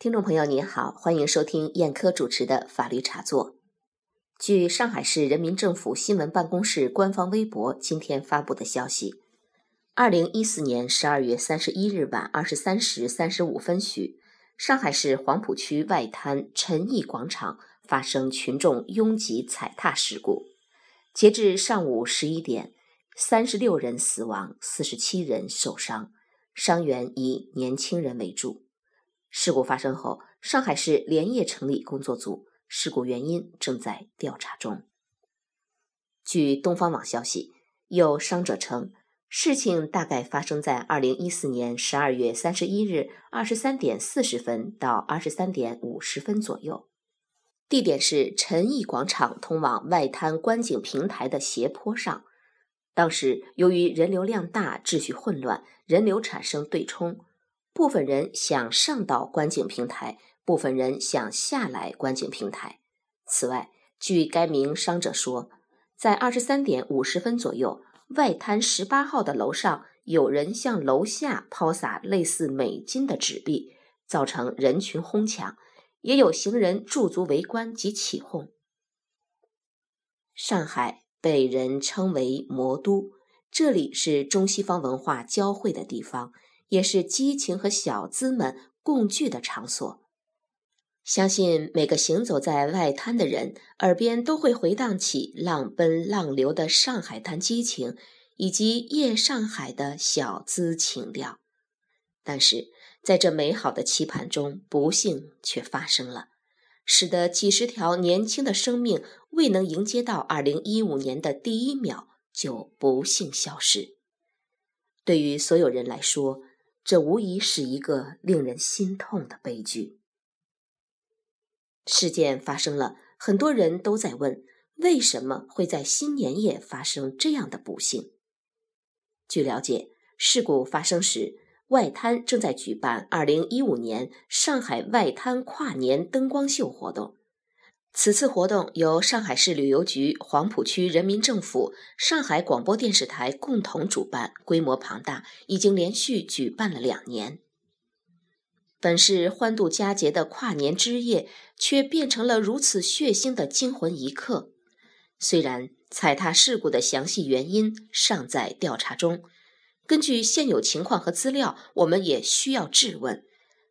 听众朋友您好，欢迎收听燕科主持的法律茶座。据上海市人民政府新闻办公室官方微博今天发布的消息，二零一四年十二月三十一日晚二十三时三十五分许，上海市黄浦区外滩陈毅广场发生群众拥挤踩踏事故。截至上午十一点，三十六人死亡，四十七人受伤，伤员以年轻人为主。事故发生后，上海市连夜成立工作组，事故原因正在调查中。据东方网消息，有伤者称，事情大概发生在二零一四年十二月三十一日二十三点四十分到二十三点五十分左右，地点是陈毅广场通往外滩观景平台的斜坡上。当时由于人流量大，秩序混乱，人流产生对冲。部分人想上到观景平台，部分人想下来观景平台。此外，据该名伤者说，在二十三点五十分左右，外滩十八号的楼上有人向楼下抛洒类似美金的纸币，造成人群哄抢，也有行人驻足围观及起哄。上海被人称为“魔都”，这里是中西方文化交汇的地方。也是激情和小资们共聚的场所。相信每个行走在外滩的人耳边都会回荡起浪奔浪流的上海滩激情，以及夜上海的小资情调。但是，在这美好的期盼中，不幸却发生了，使得几十条年轻的生命未能迎接到二零一五年的第一秒，就不幸消失。对于所有人来说，这无疑是一个令人心痛的悲剧。事件发生了，很多人都在问：为什么会在新年夜发生这样的不幸？据了解，事故发生时，外滩正在举办2015年上海外滩跨年灯光秀活动。此次活动由上海市旅游局、黄浦区人民政府、上海广播电视台共同主办，规模庞大，已经连续举办了两年。本是欢度佳节的跨年之夜，却变成了如此血腥的惊魂一刻。虽然踩踏事故的详细原因尚在调查中，根据现有情况和资料，我们也需要质问：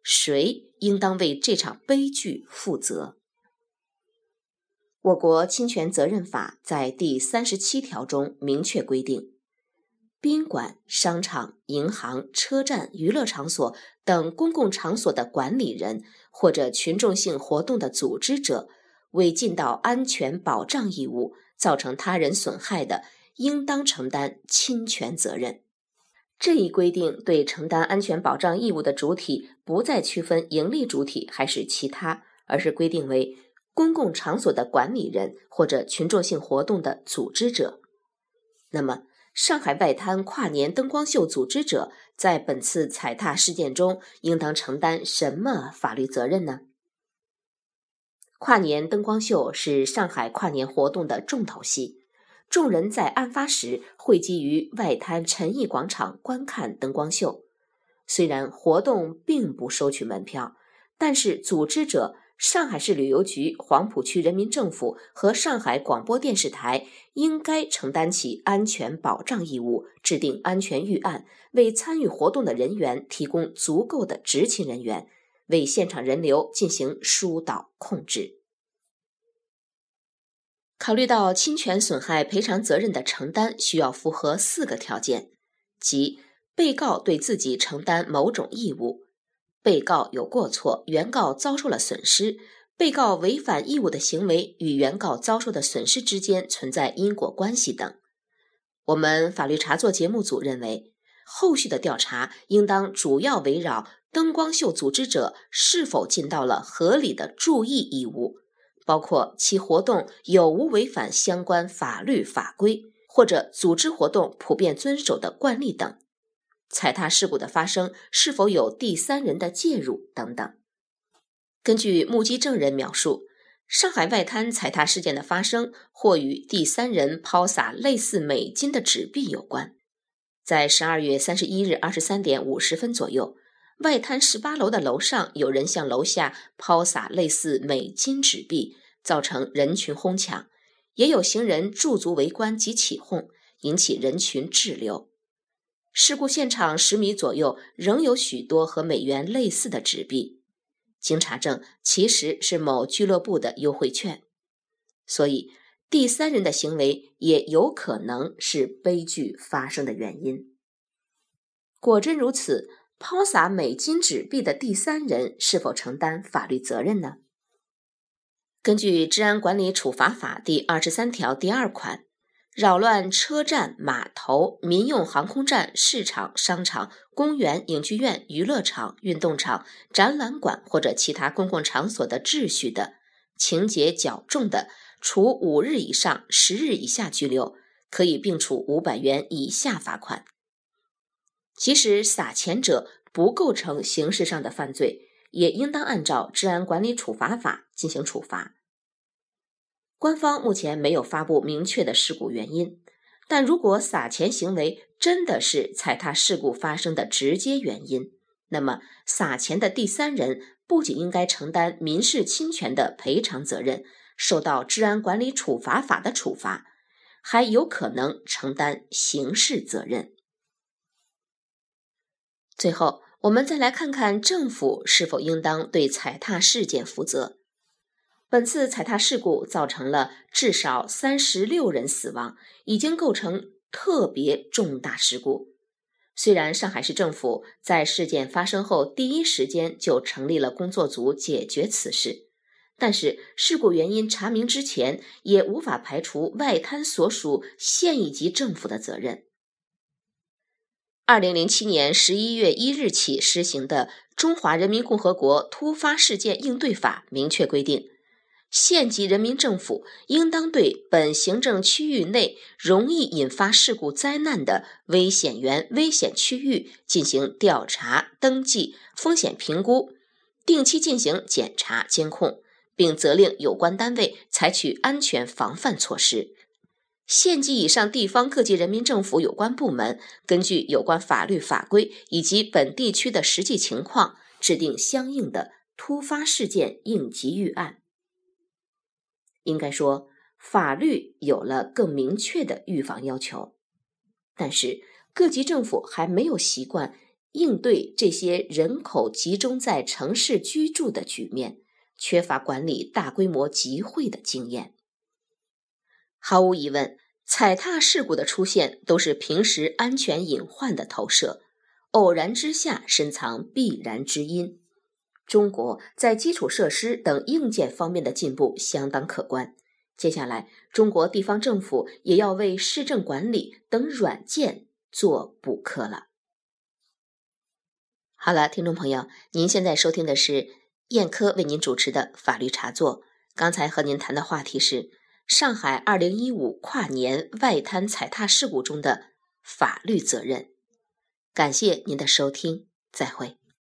谁应当为这场悲剧负责？我国侵权责任法在第三十七条中明确规定，宾馆、商场、银行、车站、娱乐场所等公共场所的管理人或者群众性活动的组织者，为尽到安全保障义务，造成他人损害的，应当承担侵权责任。这一规定对承担安全保障义务的主体，不再区分盈利主体还是其他，而是规定为。公共场所的管理人或者群众性活动的组织者，那么上海外滩跨年灯光秀组织者在本次踩踏事件中应当承担什么法律责任呢？跨年灯光秀是上海跨年活动的重头戏，众人在案发时汇集于外滩陈毅广场观看灯光秀。虽然活动并不收取门票，但是组织者。上海市旅游局、黄浦区人民政府和上海广播电视台应该承担起安全保障义务，制定安全预案，为参与活动的人员提供足够的执勤人员，为现场人流进行疏导控制。考虑到侵权损害赔偿责任的承担需要符合四个条件，即被告对自己承担某种义务。被告有过错，原告遭受了损失，被告违反义务的行为与原告遭受的损失之间存在因果关系等。我们法律茶座节目组认为，后续的调查应当主要围绕灯光秀组织者是否尽到了合理的注意义务，包括其活动有无违反相关法律法规，或者组织活动普遍遵守的惯例等。踩踏事故的发生是否有第三人的介入等等？根据目击证人描述，上海外滩踩踏事件的发生或与第三人抛洒类似美金的纸币有关。在十二月三十一日二十三点五十分左右，外滩十八楼的楼上有人向楼下抛洒类似美金纸币，造成人群哄抢；也有行人驻足围观及起哄，引起人群滞留。事故现场十米左右仍有许多和美元类似的纸币，经查证，其实是某俱乐部的优惠券。所以，第三人的行为也有可能是悲剧发生的原因。果真如此，抛洒美金纸币的第三人是否承担法律责任呢？根据《治安管理处罚法》第二十三条第二款，扰乱车站、码头、民用航空站、市场、商场、公园、影剧院、娱乐场、运动场、展览馆或者其他公共场所的秩序的，情节较重的，处五日以上十日以下拘留，可以并处五百元以下罚款。即使撒钱者不构成刑事上的犯罪，也应当按照《治安管理处罚法》进行处罚。官方目前没有发布明确的事故原因，但如果撒钱行为真的是踩踏事故发生的直接原因，那么撒钱的第三人不仅应该承担民事侵权的赔偿责任，受到《治安管理处罚法》的处罚，还有可能承担刑事责任。最后，我们再来看看政府是否应当对踩踏事件负责。本次踩踏事故造成了至少三十六人死亡，已经构成特别重大事故。虽然上海市政府在事件发生后第一时间就成立了工作组解决此事，但是事故原因查明之前，也无法排除外滩所属县一级政府的责任。二零零七年十一月一日起施行的《中华人民共和国突发事件应对法》明确规定，县级人民政府应当对本行政区域内容易引发事故灾难的危险源、危险区域进行调查、登记、风险评估，定期进行检查监控，并责令有关单位采取安全防范措施。县级以上地方各级人民政府有关部门根据有关法律法规以及本地区的实际情况，制定相应的突发事件应急预案。应该说，法律有了更明确的预防要求，但是各级政府还没有习惯应对这些人口集中在城市居住的局面，缺乏管理大规模集会的经验。毫无疑问，踩踏事故的出现都是平时安全隐患的投射，偶然之下深藏必然之因。中国在基础设施等硬件方面的进步相当可观，接下来中国地方政府也要为市政管理等软件做补课了。好了，听众朋友，您现在收听的是燕科为您主持的法律茶座，刚才和您谈的话题是。上海二零一五跨年外滩踩踏事故中的法律责任。感谢您的收听，再会。